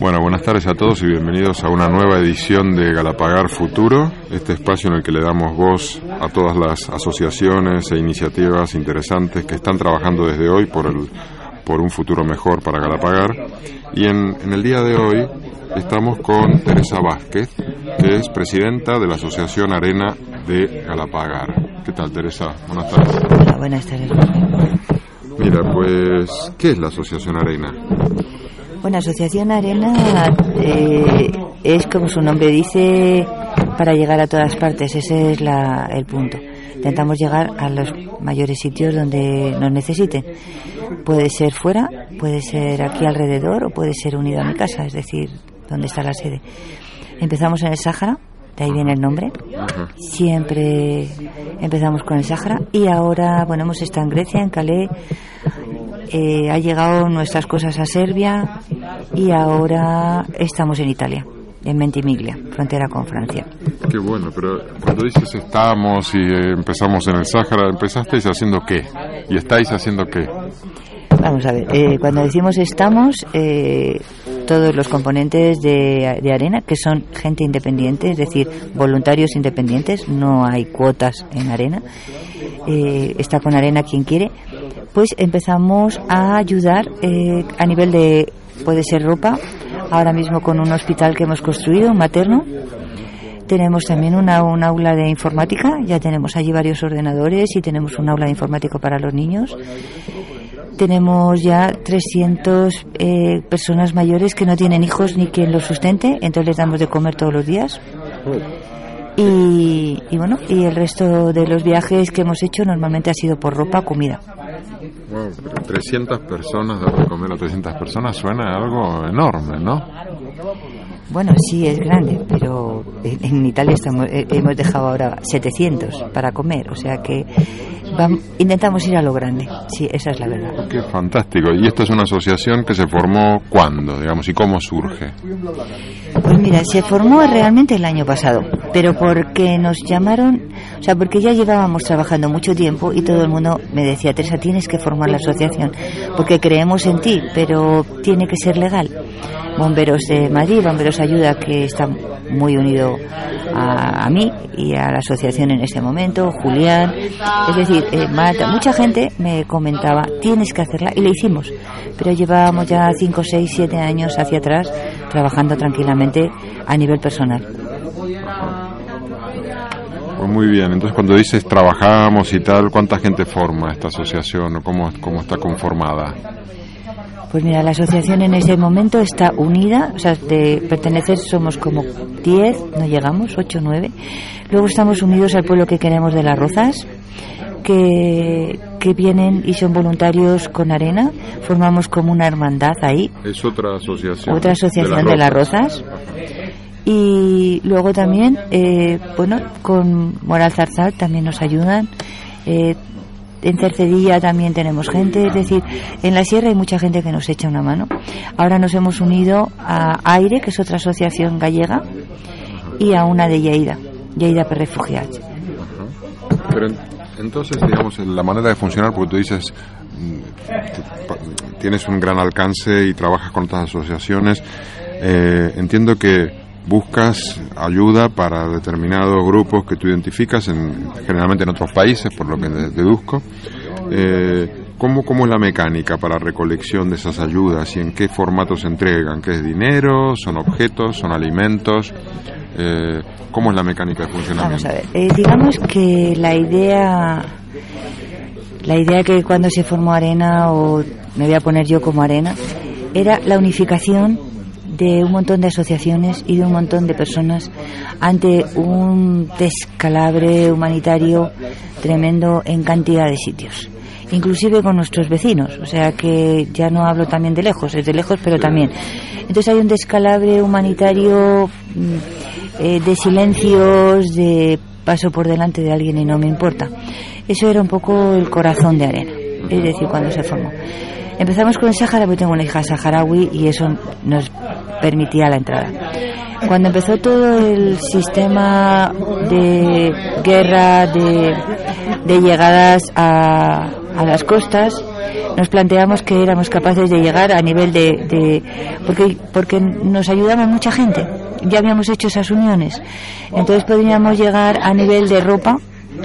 Bueno, buenas tardes a todos y bienvenidos a una nueva edición de Galapagar Futuro, este espacio en el que le damos voz a todas las asociaciones e iniciativas interesantes que están trabajando desde hoy por, el, por un futuro mejor para Galapagar. Y en, en el día de hoy estamos con Teresa Vázquez, que es presidenta de la Asociación Arena de Galapagar. ¿Qué tal, Teresa? Buenas tardes. Hola, buenas tardes. Mira, pues, ¿qué es la Asociación Arena? Bueno, Asociación Arena eh, es como su nombre dice para llegar a todas partes, ese es la, el punto. Intentamos llegar a los mayores sitios donde nos necesiten. Puede ser fuera, puede ser aquí alrededor o puede ser unido a mi casa, es decir, donde está la sede. Empezamos en el Sáhara, de ahí viene el nombre. Siempre empezamos con el Sáhara y ahora, bueno, hemos estado en Grecia, en Calais, eh, ha llegado nuestras cosas a Serbia y ahora estamos en Italia, en Ventimiglia, frontera con Francia. Qué bueno, pero cuando dices estamos y eh, empezamos en el Sáhara, ¿empezasteis haciendo qué? ¿Y estáis haciendo qué? Vamos a ver, eh, cuando decimos estamos, eh, todos los componentes de, de, arena, que son gente independiente, es decir, voluntarios independientes, no hay cuotas en arena, eh, está con arena quien quiere, pues empezamos a ayudar eh, a nivel de, puede ser ropa, ahora mismo con un hospital que hemos construido, un materno, tenemos también una, un aula de informática, ya tenemos allí varios ordenadores y tenemos un aula de informática para los niños tenemos ya 300 eh, personas mayores que no tienen hijos ni quien los sustente, entonces les damos de comer todos los días. Y, y, bueno, y el resto de los viajes que hemos hecho normalmente ha sido por ropa, comida. Wow, pero 300 personas dar de comer a 300 personas suena algo enorme, ¿no? Bueno, sí, es grande, pero en Italia estamos, hemos dejado ahora 700 para comer, o sea que vamos, intentamos ir a lo grande, sí, esa es la verdad. Qué fantástico. ¿Y esta es una asociación que se formó cuándo, digamos, y cómo surge? Mira, se formó realmente el año pasado, pero porque nos llamaron, o sea, porque ya llevábamos trabajando mucho tiempo y todo el mundo me decía, Teresa, tienes que formar la asociación, porque creemos en ti, pero tiene que ser legal. Bomberos de Madrid, Bomberos Ayuda, que está muy unido a, a, mí y a la asociación en este momento, Julián, es decir, eh, Marta, mucha gente me comentaba, tienes que hacerla, y la hicimos, pero llevábamos ya 5, 6, 7 años hacia atrás trabajando tranquilamente a nivel personal. Pues muy bien, entonces cuando dices trabajamos y tal, ¿cuánta gente forma esta asociación o cómo, cómo está conformada? Pues mira, la asociación en ese momento está unida, o sea, de pertenecer somos como 10, no llegamos, 8, 9. Luego estamos unidos al pueblo que queremos de las Rozas, que, que vienen y son voluntarios con arena. Formamos como una hermandad ahí. Es otra asociación. Otra asociación de las Rozas. Y luego también, eh, bueno, con Moral Zarzal también nos ayudan. Eh, en Cercedilla también tenemos gente, es decir, en la sierra hay mucha gente que nos echa una mano. Ahora nos hemos unido a Aire, que es otra asociación gallega, y a una de Lleida, Lleida per Refugiados. Entonces, digamos, la manera de funcionar, porque tú dices, tienes un gran alcance y trabajas con otras asociaciones, eh, entiendo que buscas ayuda para determinados grupos que tú identificas, en, generalmente en otros países, por lo que deduzco. Eh, ¿cómo, ¿Cómo es la mecánica para recolección de esas ayudas y en qué formato se entregan? ¿Qué es dinero? ¿Son objetos? ¿Son alimentos? Eh, ¿Cómo es la mecánica de funcionamiento? Vamos a ver, eh, digamos que la idea, la idea que cuando se formó Arena, o me voy a poner yo como Arena, era la unificación de un montón de asociaciones y de un montón de personas ante un descalabre humanitario tremendo en cantidad de sitios inclusive con nuestros vecinos, o sea que ya no hablo también de lejos, es de lejos pero también. Entonces hay un descalabre humanitario eh, de silencios, de paso por delante de alguien y no me importa. Eso era un poco el corazón de Arena, es decir, cuando se formó. Empezamos con el Sahara, porque tengo una hija saharaui y eso nos permitía la entrada. Cuando empezó todo el sistema de guerra, de, llegadas a, a las costas, nos planteamos que éramos capaces de llegar a nivel de, de porque porque nos ayudaba mucha gente ya habíamos hecho esas uniones entonces podríamos llegar a nivel de ropa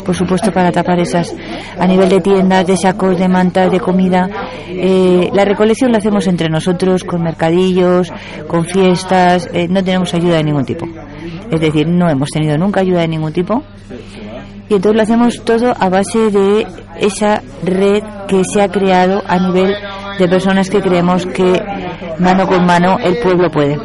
por supuesto para tapar esas a nivel de tiendas, de sacos, de mantas, de comida. Eh, la recolección la hacemos entre nosotros con mercadillos, con fiestas, eh, no tenemos ayuda de ningún tipo. Es decir, no hemos tenido nunca ayuda de ningún tipo. Y entonces lo hacemos todo a base de esa red que se ha creado a nivel de personas que creemos que mano con mano el pueblo puede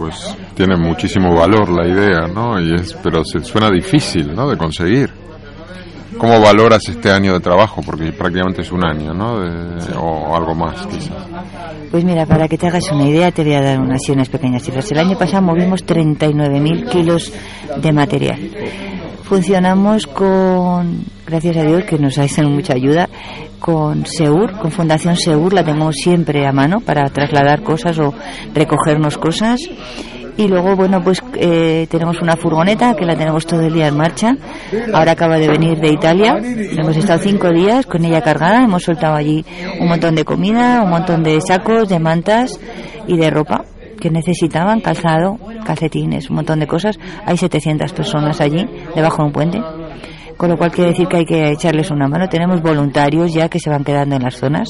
pues tiene muchísimo valor la idea, ¿no? Y es, pero se suena difícil, ¿no? De conseguir. ¿Cómo valoras este año de trabajo? Porque prácticamente es un año, ¿no? o algo más, quizás. Pues mira, para que te hagas una idea, te voy a dar unas, unas pequeñas cifras. El año pasado movimos 39.000 kilos de material. Funcionamos con, gracias a Dios, que nos ha hecho mucha ayuda, con Seur, con Fundación Seur, la tenemos siempre a mano para trasladar cosas o recogernos cosas. Y luego, bueno, pues eh, tenemos una furgoneta que la tenemos todo el día en marcha. Ahora acaba de venir de Italia. Hemos estado cinco días con ella cargada. Hemos soltado allí un montón de comida, un montón de sacos, de mantas y de ropa que necesitaban, calzado, calcetines, un montón de cosas. Hay 700 personas allí, debajo de un puente. Con lo cual quiere decir que hay que echarles una mano. Tenemos voluntarios ya que se van quedando en las zonas.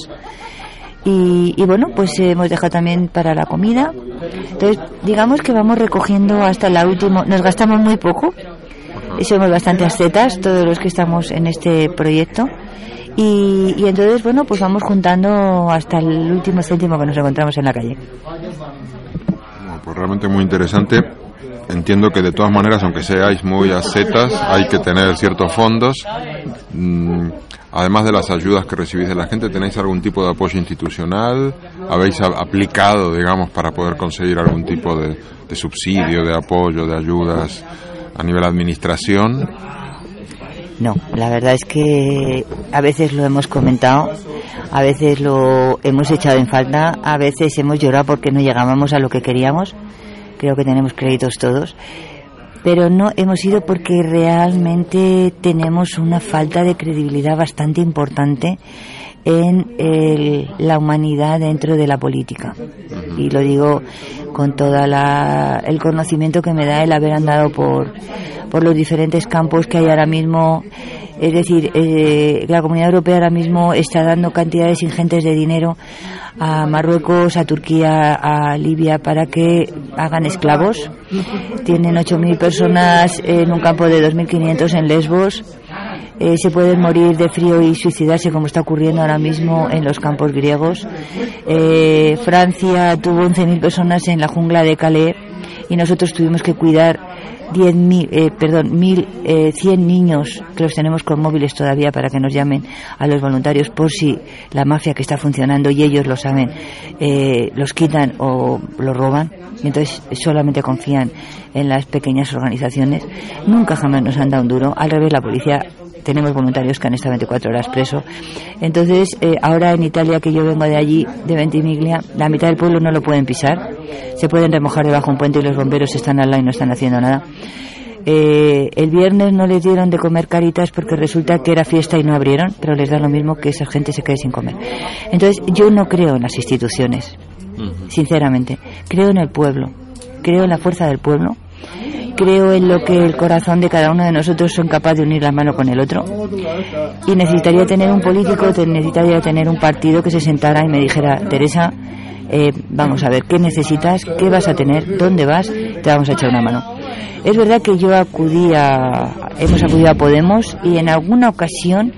Y, bueno, pues hemos dejado también para la comida. Entonces, digamos que vamos recogiendo hasta la última. Nos gastamos muy poco. Y somos bastante ascetas todos los que estamos en este proyecto. Y, y, entonces, bueno, pues vamos juntando hasta el último céntimo que nos encontramos en la calle pues realmente muy interesante. Entiendo que de todas maneras, aunque seáis muy ascetas, hay que tener ciertos fondos. Mm, además de las ayudas que recibís de la gente, ¿tenéis algún tipo de apoyo institucional? ¿Habéis aplicado, digamos, para poder conseguir algún tipo de subsidio, de apoyo, de ayudas a nivel administración? No, la verdad es que a veces lo hemos comentado, a veces lo hemos echado en falta, a veces hemos llorado porque no llegábamos a lo que queríamos, creo que tenemos créditos todos, pero no hemos ido porque realmente tenemos una falta de credibilidad bastante importante en la humanidad dentro de la política. Y lo digo con todo el conocimiento que me da el haber andado por, por los diferentes campos que hay ahora mismo. Es decir, eh, la Comunidad Europea ahora mismo está dando cantidades ingentes de dinero a Marruecos, a Turquía, a Libia para que hagan esclavos. Tienen 8.000 personas en un campo de 2.500 en Lesbos eh, se pueden morir de frío y suicidarse como está ocurriendo ahora mismo en los campos griegos. Eh, Francia tuvo 11.000 personas en la jungla de Calais y nosotros tuvimos que cuidar 10.000, eh, perdón, 1.100 eh, niños que los tenemos con móviles todavía para que nos llamen a los voluntarios por si la mafia que está funcionando y ellos lo saben, eh, los quitan o los roban. Y entonces solamente confían en las pequeñas organizaciones. Nunca jamás nos han dado un duro. Al revés, la policía tenemos voluntarios que han estado 24 horas preso. Entonces, eh, ahora en Italia, que yo vengo de allí, de Ventimiglia, la mitad del pueblo no lo pueden pisar. Se pueden remojar debajo de un puente y los bomberos están al lado y no están haciendo nada. Eh, el viernes no les dieron de comer caritas porque resulta que era fiesta y no abrieron, pero les da lo mismo que esa gente se quede sin comer. Entonces, yo no creo en las instituciones, sinceramente. Creo en el pueblo, creo en la fuerza del pueblo creo en lo que el corazón de cada uno de nosotros son capaces de unir la mano con el otro. Y necesitaría tener un político, necesitaría tener un partido que se sentara y me dijera, Teresa, eh, vamos a ver, ¿qué necesitas? ¿Qué vas a tener? ¿Dónde vas? Te vamos a echar una mano. Es verdad que yo acudí hemos acudido a Podemos y en alguna ocasión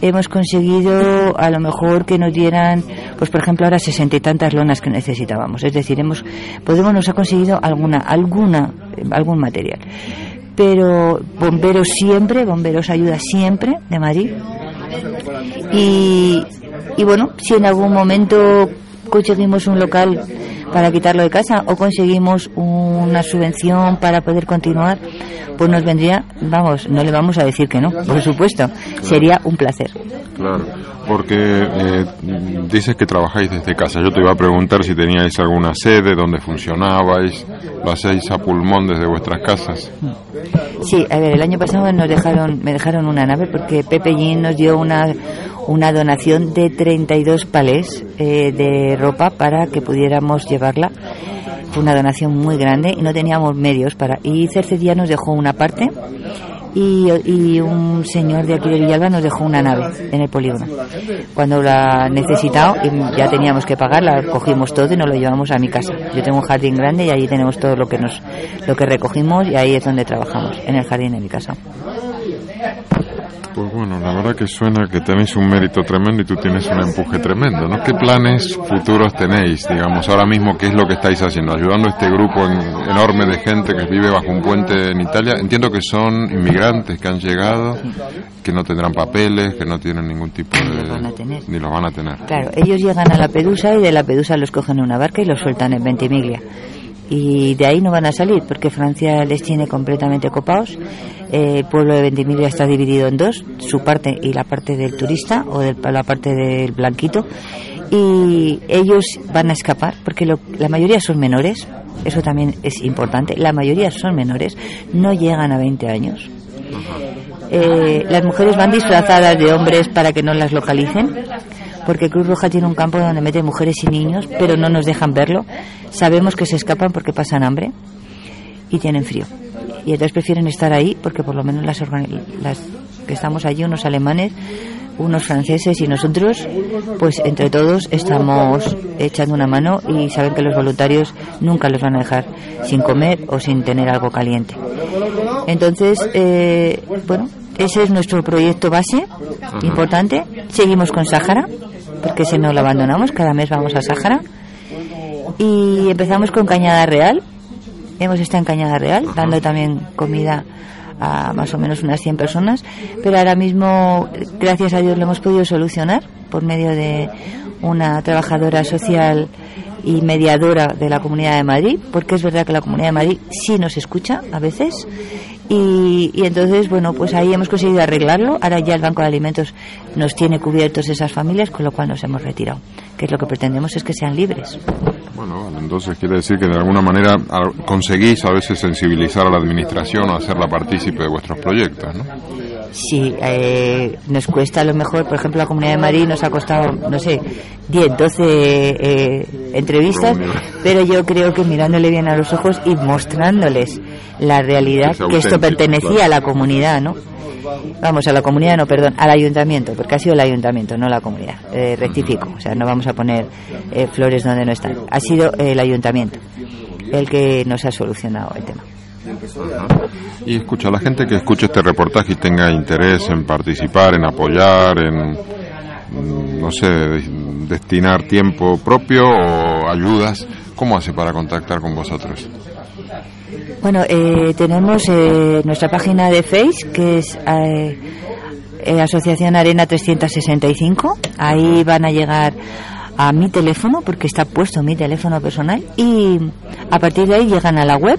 hemos conseguido a lo mejor que nos dieran, pues por ejemplo ahora sesenta y tantas lonas que necesitábamos. Es decir, hemos, Podemos nos ha conseguido alguna, alguna, algún material. Pero bomberos siempre, bomberos ayuda siempre de Madrid. Y, y bueno, si en algún momento conseguimos un local para quitarlo de casa o conseguimos una subvención para poder continuar, pues nos vendría, vamos, no le vamos a decir que no, por supuesto, sería un placer. Claro, porque eh, dices que trabajáis desde casa. Yo te iba a preguntar si teníais alguna sede, dónde funcionabais, lo hacéis a pulmón desde vuestras casas. Sí, a ver, el año pasado nos dejaron, me dejaron una nave porque Pepe Gin nos dio una, una donación de 32 palés eh, de ropa para que pudiéramos llevarla. Fue una donación muy grande y no teníamos medios para. Y Cerce ya nos dejó una parte y, un señor de aquí de Villalba nos dejó una nave en el polígono. Cuando la necesitado y ya teníamos que pagar, la cogimos todo y nos lo llevamos a mi casa. Yo tengo un jardín grande y ahí tenemos todo lo que nos lo que recogimos y ahí es donde trabajamos, en el jardín de mi casa. Pues bueno, la verdad que suena que tenéis un mérito tremendo y tú tienes un empuje tremendo, ¿no? ¿Qué planes futuros tenéis, digamos, ahora mismo, qué es lo que estáis haciendo? Ayudando a este grupo enorme de gente que vive bajo un puente en Italia. Entiendo que son inmigrantes que han llegado, que no tendrán papeles, que no tienen ningún tipo de... Ni los van a tener. Claro, ellos llegan a la Pedusa y de la Pedusa los cogen en una barca y los sueltan en Ventimiglia y de ahí no van a salir porque Francia les tiene completamente copados. el pueblo de Ventimiglia está dividido en dos, su parte y la parte del turista o la parte del blanquito. Y ellos van a escapar porque la mayoría son menores, eso también es importante, la mayoría son menores, no llegan a 20 años. Eh, las mujeres van disfrazadas de hombres para que no las localicen porque Cruz Roja tiene un campo donde mete mujeres y niños, pero no nos dejan verlo. Sabemos que se escapan porque pasan hambre y tienen frío. Y entonces prefieren estar ahí porque por lo menos las, las que estamos allí, unos alemanes, unos franceses y nosotros, pues entre todos estamos echando una mano y saben que los voluntarios nunca los van a dejar sin comer o sin tener algo caliente. Entonces, eh, bueno, ese es nuestro proyecto base, importante. Seguimos con Sáhara, porque si no lo abandonamos, cada mes vamos a Sáhara. Y empezamos con Cañada Real. Hemos estado en Cañada Real, dando también comida a más o menos unas 100 personas, pero ahora mismo, gracias a Dios, lo hemos podido solucionar por medio de una trabajadora social y mediadora de la Comunidad de Madrid, porque es verdad que la Comunidad de Madrid sí nos escucha a veces y, entonces, bueno, pues ahí hemos conseguido arreglarlo. Ahora ya el Banco de Alimentos nos tiene cubiertos esas familias, con lo cual nos hemos retirado. Que es lo que pretendemos es que sean libres. Bueno, entonces quiere decir que de alguna manera conseguís a veces sensibilizar a la administración o hacerla partícipe de vuestros proyectos, ¿no? Sí, eh, nos cuesta a lo mejor, por ejemplo, la Comunidad de Madrid nos ha costado, no sé, 10, 12 eh, entrevistas, pero yo creo que mirándole bien a los ojos y mostrándoles la realidad, que, esto pertenecía a la comunidad, ¿no? Vamos, a la comunidad, no, perdón, al ayuntamiento, porque ha sido el ayuntamiento, no la comunidad. Eh, rectifico, o sea, no vamos a poner eh, flores donde no están. Ha sido el ayuntamiento el que nos ha solucionado el tema. Y escucha, la gente que escuche este reportaje y tenga interés en participar, en apoyar, en, mm, no sé, destinar tiempo propio o ayudas, ¿cómo hace para contactar con vosotros? Bueno, eh, tenemos eh, nuestra página de Facebook, que es eh, Asociación Arena 365. Ahí van a llegar a mi teléfono, porque está puesto mi teléfono personal, y a partir de ahí llegan a la web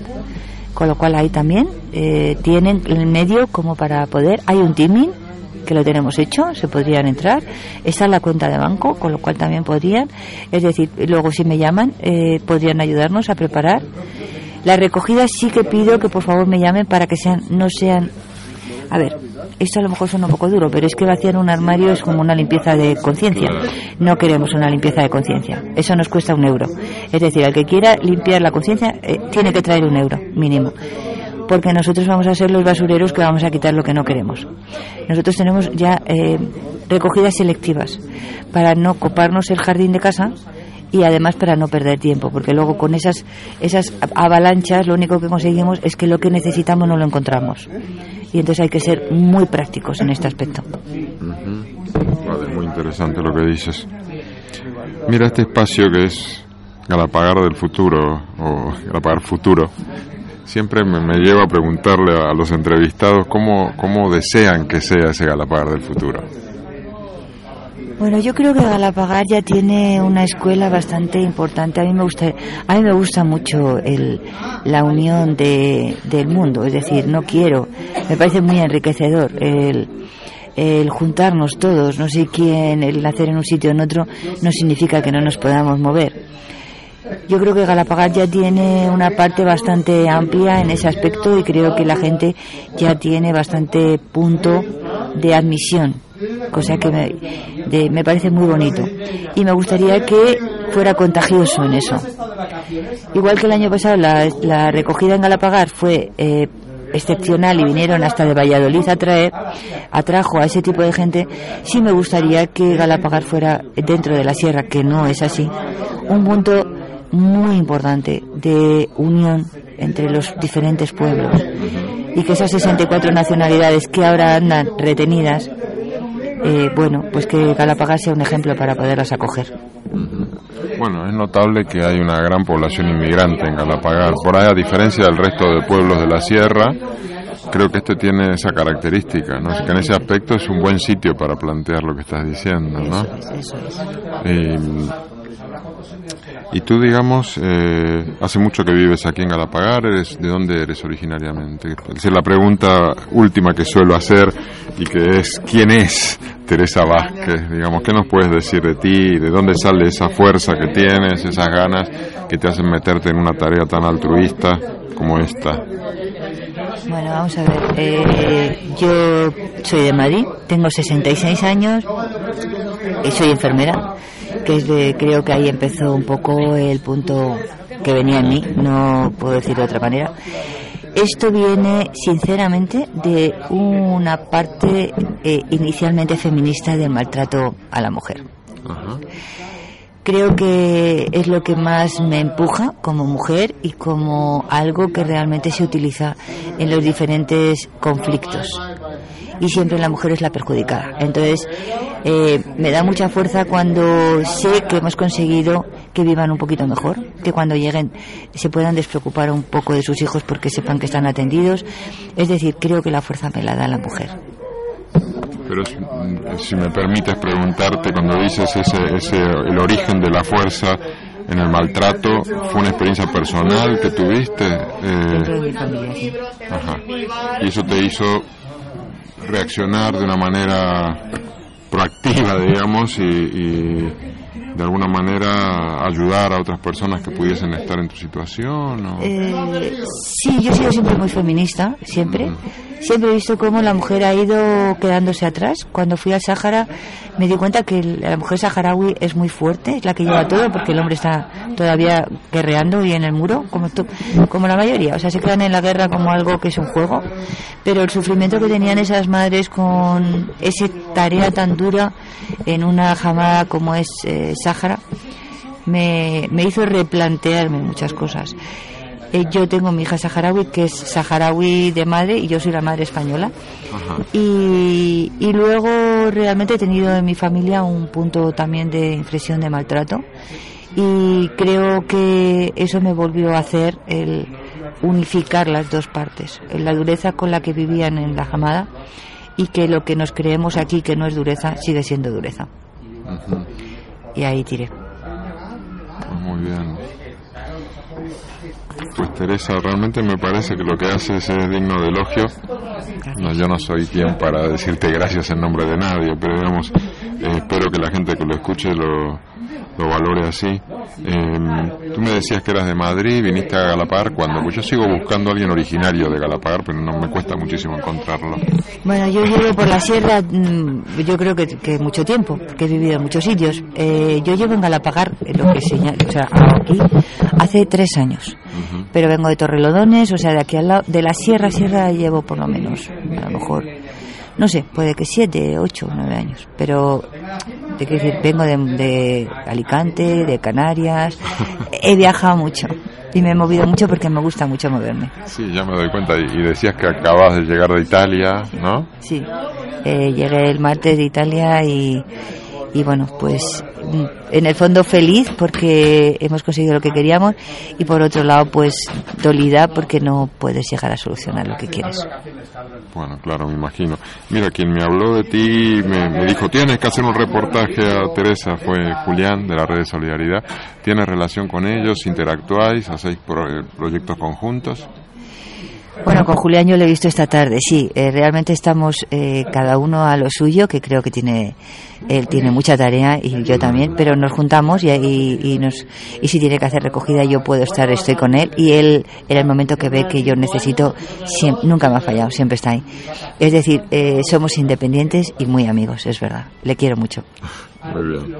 con lo cual ahí también eh, tienen el medio como para poder, hay un teaming que lo tenemos hecho, se podrían entrar, está en la cuenta de banco, con lo cual también podrían, es decir, luego si me llaman, eh, podrían ayudarnos a preparar. La recogida sí que pido que por favor me llamen para que sean, no sean a ver, esto a lo mejor suena un poco duro, pero es que vaciar un armario es como una limpieza de conciencia. No queremos una limpieza de conciencia. Eso nos cuesta un euro. Es decir, al que quiera limpiar la conciencia eh, tiene que traer un euro mínimo. Porque nosotros vamos a ser los basureros que vamos a quitar lo que no queremos. Nosotros tenemos ya eh, recogidas selectivas para no coparnos el jardín de casa y además para no perder tiempo, porque luego con esas, esas avalanchas lo único que conseguimos es que lo que necesitamos no lo encontramos. Y entonces hay que ser muy prácticos en este aspecto. Vale, muy interesante lo que dices. Mira este espacio que es Galapagar del futuro o Galapagar futuro. Siempre me, me lleva a preguntarle a los entrevistados cómo, cómo desean que sea ese Galapagar del futuro. Bueno, yo creo que Galapagar ya tiene una escuela bastante importante. A mí me gusta, a mí me gusta mucho el, la unión de, del mundo. Es decir, no quiero, me parece muy enriquecedor el, juntarnos todos, no sé quién, el nacer en un sitio o en otro, no significa que no nos podamos mover. Yo creo que Galapagar ya tiene una parte bastante amplia en ese aspecto y creo que la gente ya tiene bastante punto de admisión, cosa que me, me parece muy bonito. Y me gustaría que fuera contagioso en eso. Igual que el año pasado la, recogida en Galapagar fue eh, excepcional y vinieron hasta de Valladolid a traer, atrajo a ese tipo de gente, sí me gustaría que Galapagar fuera dentro de la sierra, que no es así, un punto muy importante de unión entre los diferentes pueblos y que esas 64 nacionalidades que ahora andan retenidas, eh, bueno, pues que Galapagar sea un ejemplo para poderlas acoger. Bueno, es notable que hay una gran población inmigrante en Galapagar. Por ahí, a diferencia del resto de pueblos de la sierra, creo que este tiene esa característica, ¿no? que en ese aspecto es un buen sitio para plantear lo que estás diciendo, ¿no? Y, tú, digamos, eh, hace mucho que vives aquí en Galapagar, ¿eres, ¿de dónde eres originariamente? Es la pregunta última que suelo hacer y que es, ¿quién es Teresa Vázquez? Digamos, ¿qué nos puedes decir de ti? ¿De dónde sale esa fuerza que tienes, esas ganas que te hacen meterte en una tarea tan altruista como esta? Bueno, vamos a ver. Eh, yo soy de Madrid, tengo 66 años, y soy enfermera, que es de, creo que ahí empezó un poco el punto que venía en mí, no puedo decir de otra manera. Esto viene, sinceramente, de una parte eh, inicialmente feminista del maltrato a la mujer. Creo que es lo que más me empuja como mujer y como algo que realmente se utiliza en los diferentes conflictos. Y siempre la mujer es la perjudicada. Entonces, eh, me da mucha fuerza cuando sé que hemos conseguido que vivan un poquito mejor, que cuando lleguen se puedan despreocupar un poco de sus hijos porque sepan que están atendidos. Es decir, creo que la fuerza me la da la mujer. Pero si, me permites preguntarte, cuando dices ese, ese, el origen de la fuerza en el maltrato, ¿fue una experiencia personal que tuviste? Eh, Ajá. Y eso te hizo reaccionar de una manera proactiva, digamos, y, de alguna manera ayudar a otras personas que pudiesen estar en tu situación? Eh, sí, yo he sido siempre muy feminista, siempre. Siempre he visto cómo la mujer ha ido quedándose atrás. Cuando fui al Sáhara me di cuenta que la mujer saharaui es muy fuerte, es la que lleva todo, porque el hombre está todavía guerreando y en el muro, como, como la mayoría. O sea, se quedan en la guerra como algo que es un juego. Pero el sufrimiento que tenían esas madres con esa tarea tan dura en una jamada como es eh, Sáhara, me, me hizo replantearme muchas cosas. Eh, yo tengo mi hija saharaui, que es saharaui de madre, y yo soy la madre española. Y, y, luego realmente he tenido en mi familia un punto también de inflexión de maltrato. Y creo que eso me volvió a hacer el unificar las dos partes. La dureza con la que vivían en la jamada y que lo que nos creemos aquí que no es dureza sigue siendo dureza. Y ahí tiré. Pues muy bien. Pues Teresa, realmente me parece que lo que haces es digno de elogio. No, yo no soy quien para decirte gracias en nombre de nadie, pero digamos, eh, espero que la gente que lo escuche lo, lo valore así. Eh, tú me decías que eras de Madrid, viniste a Galapagar cuando, pues yo sigo buscando a alguien originario de Galapagar, pero no me cuesta muchísimo encontrarlo. Bueno, yo llevo por la sierra, mm, yo creo que, que mucho tiempo, que he vivido en muchos sitios. Eh, yo llevo en Galapagar, lo que señala, o sea, aquí, hace tres años. Pero vengo de Torrelodones, o sea, de aquí al lado, de la sierra, sierra llevo por lo menos, a lo mejor no sé, puede que siete, ocho, nueve años, pero te quiero decir, vengo de, Alicante, de Canarias, he viajado mucho y me he movido mucho porque me gusta mucho moverme. Sí, ya me doy cuenta. Y decías que acabas de llegar de Italia, ¿no? Sí, eh, llegué el martes de Italia y, y bueno, pues en el fondo feliz porque hemos conseguido lo que queríamos y por otro lado pues dolida porque no puedes llegar a solucionar lo que quieres. Bueno, claro, me imagino. Mira, quien me habló de ti me, dijo, tienes que hacer un reportaje a Teresa, fue Julián de la Red de Solidaridad. ¿Tienes relación con ellos? ¿Interactuáis? ¿Hacéis proyectos conjuntos? Bueno, con Julián yo lo he visto esta tarde, sí. Eh, realmente estamos eh, cada uno a lo suyo, que creo que tiene él tiene mucha tarea y yo también, pero nos juntamos y, y, nos y si tiene que hacer recogida yo puedo estar, estoy con él y él en el momento que ve que yo necesito nunca me ha fallado, siempre está ahí. Es decir, eh, somos independientes y muy amigos, es verdad. Le quiero mucho. Muy bien.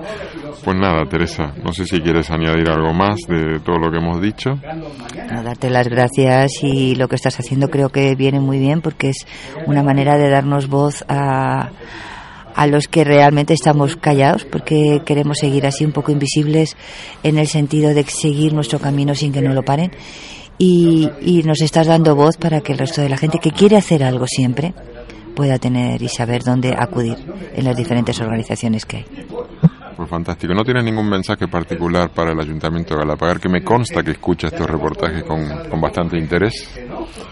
Pues nada, Teresa, no sé si quieres añadir algo más de todo lo que hemos dicho. darte las gracias y lo que estás haciendo creo que viene muy bien porque es una manera de darnos voz a, a los que realmente estamos callados porque queremos seguir así un poco invisibles en el sentido de seguir nuestro camino sin que nos lo paren. Y, y nos estás dando voz para que el resto de la gente que quiere hacer algo siempre pueda tener y saber dónde acudir en las diferentes organizaciones que hay. Pues fantástico. ¿No tiene ningún mensaje particular para el Ayuntamiento de Galapagar que me consta que escucha estos reportajes con, con bastante interés?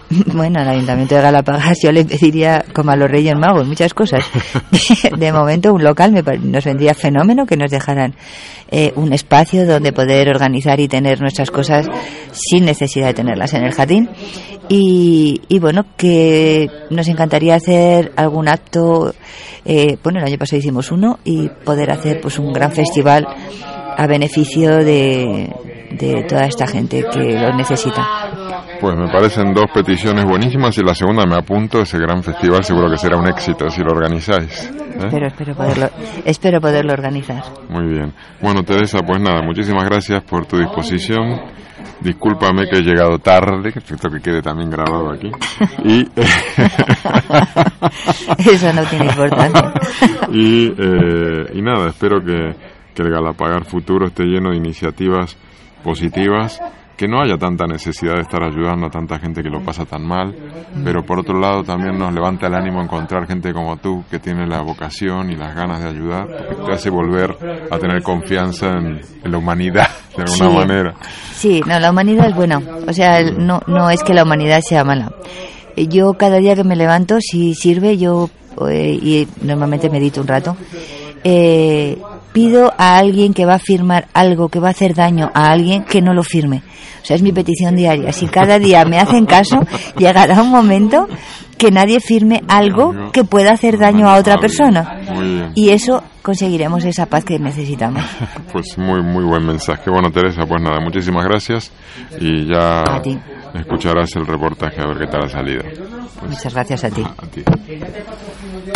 Bueno, al Ayuntamiento de Galapagar yo le pediría, como a los Reyes Magos, muchas cosas. De momento, un local me, nos vendría fenómeno que nos dejaran eh, un espacio donde poder organizar y tener nuestras cosas sin necesidad de tenerlas en el jardín. Y, y bueno, que nos encantaría hacer algún acto. Eh, bueno, el año pasado hicimos uno y poder hacer pues un gran festival a beneficio de toda esta gente que lo necesita. Pues me parecen dos peticiones buenísimas y la segunda me apunto, ese gran festival seguro que será un éxito si lo organizáis. ¿eh? Espero, espero, poderlo, espero poderlo organizar. Muy bien. Bueno, Teresa, pues nada, muchísimas gracias por tu disposición. Discúlpame que he llegado tarde, que esto que quede también grabado aquí. Y, Eso no tiene importancia. y, eh, y nada, espero que, que el Galapagar futuro esté lleno de iniciativas positivas que no haya tanta necesidad de estar ayudando a tanta gente que lo pasa tan mal, pero por otro lado también nos levanta el ánimo encontrar gente como tú que tiene la vocación y las ganas de ayudar, porque te hace volver a tener confianza en, la humanidad de alguna manera. Sí, no, la humanidad es buena, o sea, no, no es que la humanidad sea mala. Yo cada día que me levanto, si sirve, yo eh, y normalmente medito un rato, eh, pido a alguien que va a firmar algo que va a hacer daño a alguien que no lo firme. O sea, es mi petición diaria. Si cada día me hacen caso, llegará un momento que nadie firme algo que pueda hacer daño a otra persona. Y eso conseguiremos esa paz que necesitamos. Pues muy, muy buen mensaje. Bueno, Teresa, pues nada, muchísimas gracias y ya escucharás el reportaje a ver qué tal ha salido. Muchas gracias a ti.